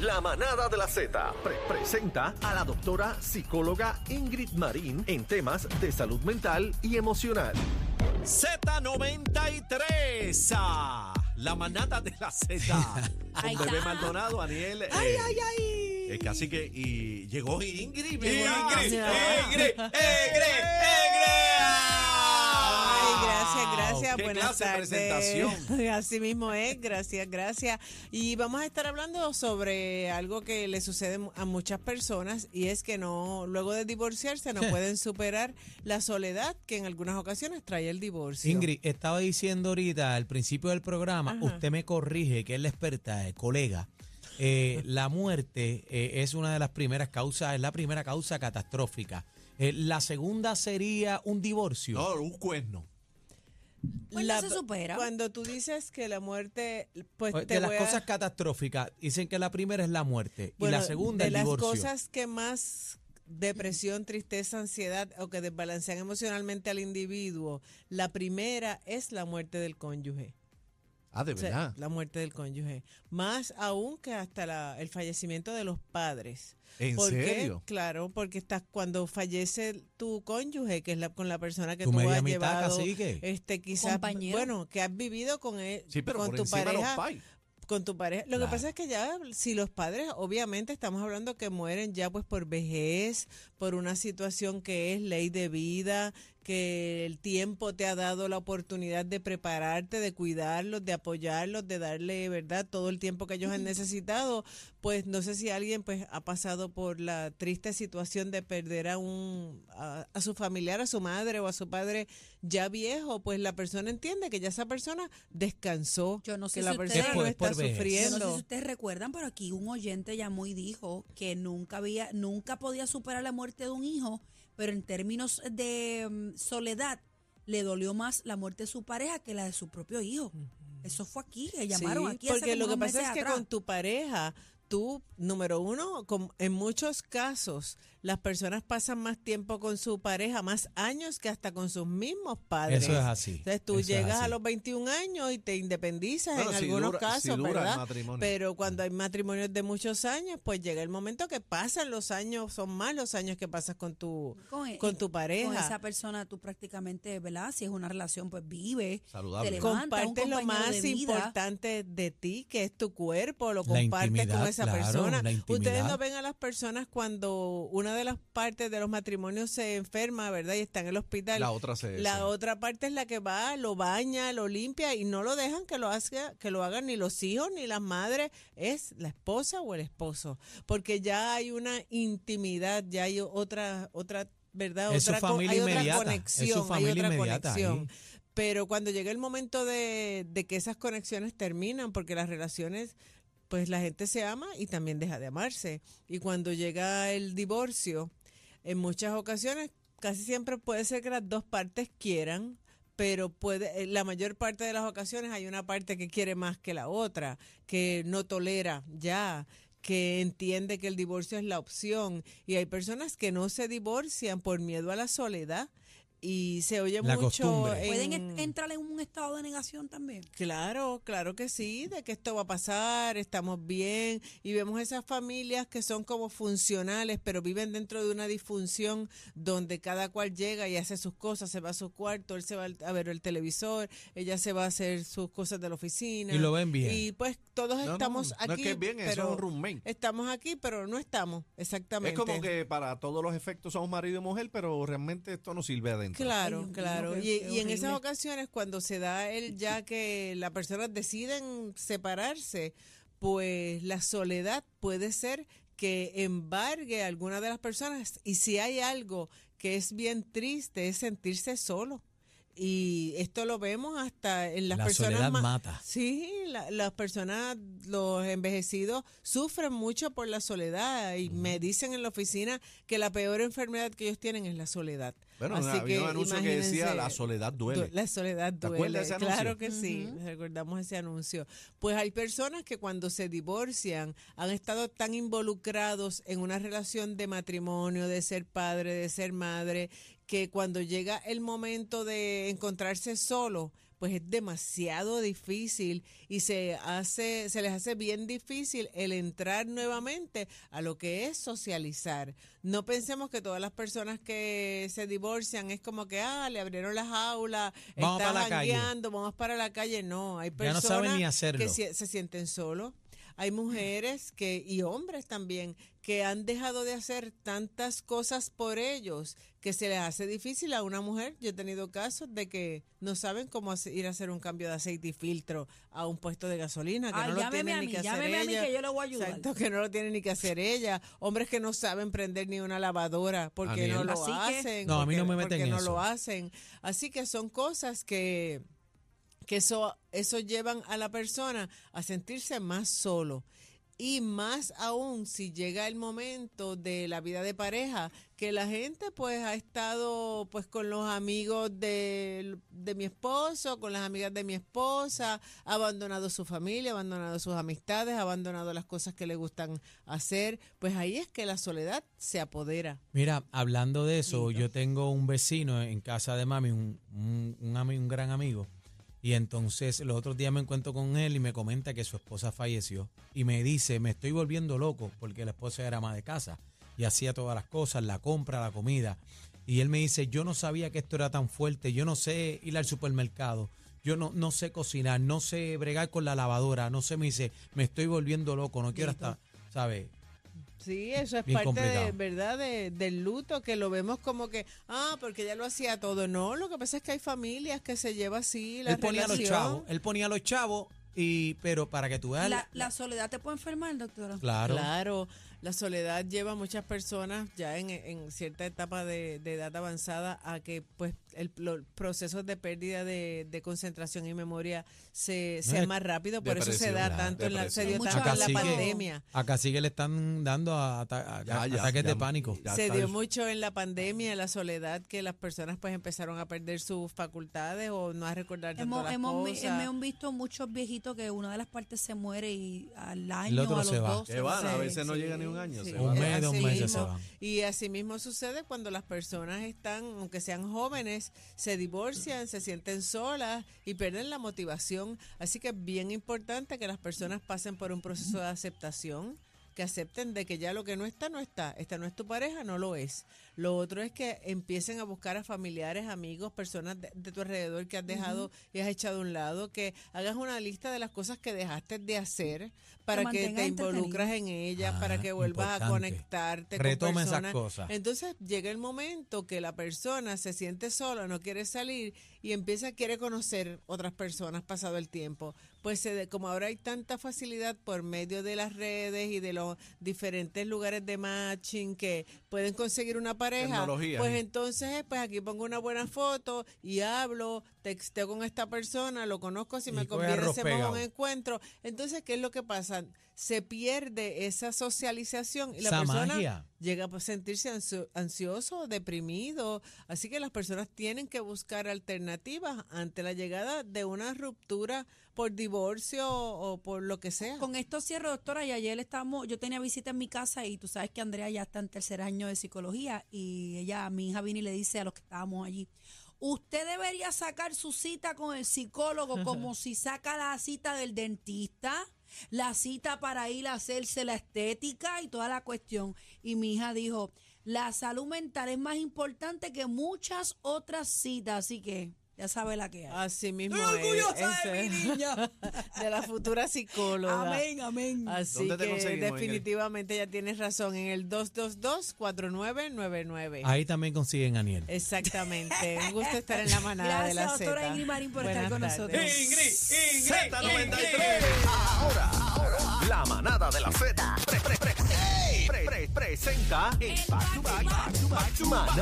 La manada de la Z pre- presenta a la doctora psicóloga Ingrid Marín en temas de salud mental y emocional. Z93, ah, la manada de la Z. Ay, Con Bebé. Maldonado, Aniel. Ay, eh, ay, ay. El cacique y llegó Ingrid. Llegó mira. Ingrid. Ingrid, Ingrid, Ingrid. Gracias, gracias. Qué Buenas clase de tardes. presentación. Así mismo es, gracias, gracias. Y vamos a estar hablando sobre algo que le sucede a muchas personas y es que no, luego de divorciarse no pueden superar la soledad que en algunas ocasiones trae el divorcio. Ingrid, estaba diciendo ahorita al principio del programa, Ajá. usted me corrige, que es la experta, eh, colega. eh, la muerte eh, es una de las primeras causas, es la primera causa catastrófica. Eh, la segunda sería un divorcio. No, un cuerno. Pues no se supera. Cuando tú dices que la muerte, pues Eh, te de las voy a- cosas catastróficas, dicen que la primera es la muerte y la segunda de el las divorcio. cosas que más depresión, tristeza, ansiedad o que desbalancean emocionalmente al individuo, la primera es la muerte del cónyuge. Ah, de O sea, verdad. la muerte del cónyuge. Más aún que hasta la- el fallecimiento de los padres. ¿En ¿Por qué? serio? Claro, porque estás cuando fallece tu cónyuge, que es la, con la persona que Tu tú media has mitad, llevado, cacique. este quizás, Compañero. bueno, que has vivido con él, Sí, pero con por tu pareja, pais. con tu pareja. Lo Claro. que pasa es que ya, si los padres, obviamente estamos hablando que mueren ya pues por vejez, por una situación que es ley de vida, que el tiempo te ha dado la oportunidad de prepararte, de cuidarlos, de apoyarlos, de darle, ¿verdad?, todo el tiempo que ellos han necesitado. Pues no sé si alguien pues ha pasado por la triste situación de perder a un a, a su familiar, a su madre o a su padre ya viejo, pues la persona entiende que ya esa persona descansó, Yo no sé que si la persona no está. Yo no sé sufriendo. si ustedes recuerdan, pero aquí un oyente llamó y dijo que nunca había, nunca podía superar la muerte de un hijo, pero en términos de mm, soledad le dolió más la muerte de su pareja que la de su propio hijo. Eso fue aquí, que llamaron Sí, aquí hace porque como lo que pasa es que atrás. con tu pareja, tú, número uno, con- en muchos casos, las personas pasan más tiempo con su pareja, más años que hasta con sus mismos padres. Eso es así. Entonces tú llegas a los 21 años y te independizas Bueno, en si algunos dura- casos, si dura el ¿verdad? matrimonio. Pero cuando hay matrimonios de muchos años, pues llega el momento que pasan los años, son más los años que pasas con tu, Con- con tu pareja. Con esa persona tú prácticamente, ¿verdad? Si es una relación, pues vive. Saludable. Te levanta, un Comparte lo más de vida. importante de ti, que es tu cuerpo, lo compartes con esa claro, persona. Ustedes no ven a las personas cuando una de las partes de los matrimonios se enferma, ¿verdad? Y está en el hospital. La otra se- La otra parte es la que va, lo baña, lo limpia y no lo dejan que lo haga, que lo hagan ni los hijos ni las madres, es la esposa o el esposo, porque ya hay una intimidad, ya hay otra otra ¿verdad? Es otra familia hay otra inmediata, es su conexión, hay otra ahí. conexión. Pero cuando llega el momento de, de que esas conexiones terminan, porque las relaciones, pues la gente se ama y también deja de amarse. Y cuando llega el divorcio, en muchas ocasiones, casi siempre puede ser que las dos partes quieran, pero puede, en la mayor parte de las ocasiones hay una parte que quiere más que la otra, que no tolera ya que entiende que el divorcio es la opción y hay personas que no se divorcian por miedo a la soledad y se oye La mucho costumbre. Pueden en- en- entrar en un estado de negación también. Claro, claro que sí, de que esto va a pasar, estamos bien y vemos esas familias que son como funcionales, pero viven dentro de una disfunción donde cada cual llega y hace sus cosas, se va a su cuarto, él se va a ver el televisor, ella se va a hacer sus cosas de la oficina. Y lo ven bien. Y pues todos No, no, estamos no aquí. es que es bien, eso es un roommate. Estamos aquí, pero no estamos, exactamente. Es como que para todos los efectos somos marido y mujer, pero realmente esto no sirve adentro. Claro, Ay, Dios mío, claro. qué- y, qué y en esas ocasiones, cuando se da el ya que las personas deciden separarse, pues la soledad puede ser que embargue a alguna de las personas. Y si hay algo que es bien triste, es sentirse solo. Y esto lo vemos hasta en las La personas soledad más- mata. Sí, la- las personas, los envejecidos, sufren mucho por la soledad y me dicen en la oficina que la peor enfermedad que ellos tienen es la soledad. Bueno, Así había un anuncio que decía la soledad duele. du- La soledad ¿Te duele. acuerdas de ese anuncio? Claro que sí, recordamos ese anuncio. Pues hay personas que cuando se divorcian han estado tan involucrados en una relación de matrimonio, de ser padre, de ser madre, que cuando llega el momento de encontrarse solo, pues es demasiado difícil y se hace se les hace bien difícil el entrar nuevamente a lo que es socializar. No pensemos que todas las personas que se divorcian es como que ah, le abrieron las aulas, Vamos está para la calle. jangueando, vamos para la calle, no, hay no personas que se, se sienten solos. Hay mujeres que y hombres también que han dejado de hacer tantas cosas por ellos que se les hace difícil a una mujer. Yo he tenido casos de que no saben cómo ir a hacer un cambio de aceite y filtro a un puesto de gasolina, que Ay, no lo llámeme tiene a ni mí, que hacer llámeme a mí ella. que yo le voy a ayudar. Exacto, que no lo tiene ni que hacer ella. Hombres que no saben prender ni una lavadora porque no lo Así que- hacen. No, a mí no me meten porque no eso. lo hacen. Así que son cosas que que eso, eso llevan a la persona a sentirse más solo. Y más aún si llega el momento de la vida de pareja, que la gente pues ha estado pues con los amigos de, de mi esposo, con las amigas de mi esposa, ha abandonado su familia, ha abandonado sus amistades, ha abandonado las cosas que le gustan hacer, pues ahí es que la soledad se apodera. Mira, hablando de eso, yo tengo un vecino en casa de mami, un, un, un gran amigo, y entonces los otros días me encuentro con él y me comenta que su esposa falleció. Y me dice, me estoy volviendo loco porque la esposa era ama de casa y hacía todas las cosas, la compra, la comida. Y él me dice, yo no sabía que esto era tan fuerte, yo no sé ir al supermercado, yo no, no sé cocinar, no sé bregar con la lavadora, no sé, me dice, me estoy volviendo loco, no quiero hasta, ¿sabes? Sí, eso es Bien parte de verdad de- del luto que lo vemos como que ah porque ya lo hacía todo. No lo que pasa es que hay familias que se lleva así la él ponía a los chavos, él ponía a los chavos y pero para que tú veas La, la soledad te puede enfermar, doctora. claro, Claro, la soledad lleva a muchas personas ya en, en cierta etapa de, de edad avanzada a que pues el, los procesos de pérdida de, de concentración y memoria se, sean es más rápido, por eso se da tanto en la, se dio Mucho tanto en la pandemia. acá sí que le están dando a- ata- a- Ya, ya, ataques ya, de pánico. ya se dio mucho en la pandemia, la soledad, que las personas pues empezaron a perder sus facultades o no a recordar tanto Hemos, las hemos, cosas. hemos visto muchos viejitos que una de las partes se muere y al El año, otro a los se va. dos. Se van, a Sí, veces no sí, llega ni un año. sí. se Un mes, dos Así meses se mismo. van. Y así mismo sucede cuando las personas están, aunque sean jóvenes, se divorcian, se sienten solas y pierden la motivación. Así que es bien importante que las personas pasen por un proceso de aceptación, que acepten de que ya lo que no está, no está. Esta no es tu pareja, no lo es. Lo otro es que empiecen a buscar a familiares, amigos, personas de, de tu alrededor que has dejado y has echado a un lado, que hagas una lista de las cosas que dejaste de hacer para que te involucras en ellas, para Ah, que vuelvas a conectarte con Retoma esas personas. cosas. Entonces llega el momento que la persona se siente sola, no quiere salir y empieza quiere conocer otras personas pasado el tiempo. Pues se de- como ahora hay tanta facilidad por medio de las redes y de los diferentes lugares de matching que pueden conseguir una pareja, Tecnología, pues entonces pues aquí pongo una buena foto y hablo, texteo con esta persona, lo conozco, si Y me conviene hacemos un encuentro. Entonces, ¿qué es lo que pasa? Se pierde esa socialización y la Esa persona magia. llega a sentirse ansio- ansioso, deprimido. Así que las personas tienen que buscar alternativas ante la llegada de una ruptura por divorcio o por lo que sea. Con esto cierro, doctora, y ayer estamos, yo tenía visita en mi casa y tú sabes que Andrea ya está en tercer año de psicología y ella, mi hija viene y le dice a los que estábamos allí, usted debería sacar su cita con el psicólogo como si saca la cita del dentista, la cita para ir a hacerse la estética y toda la cuestión. Y mi hija dijo, la salud mental es más importante que muchas otras citas, así que ya sabe la que hay. Así mismo Estoy es, orgullosa de ese- mi niña. de la futura psicóloga. Amén, amén. Así ¿Dónde te que Ingrid? definitivamente ya tienes razón en el 222-4999. Ahí también consiguen a Aniel. Exactamente. Un gusto estar en la manada de la Gracias, doctora. Ingrid Marín, por Buenas estar con tardes. nosotros. Z93. Ahora, ahora, la manada de la Z pre- pre- pre- pre- pre- presenta el back to back, back to back, manada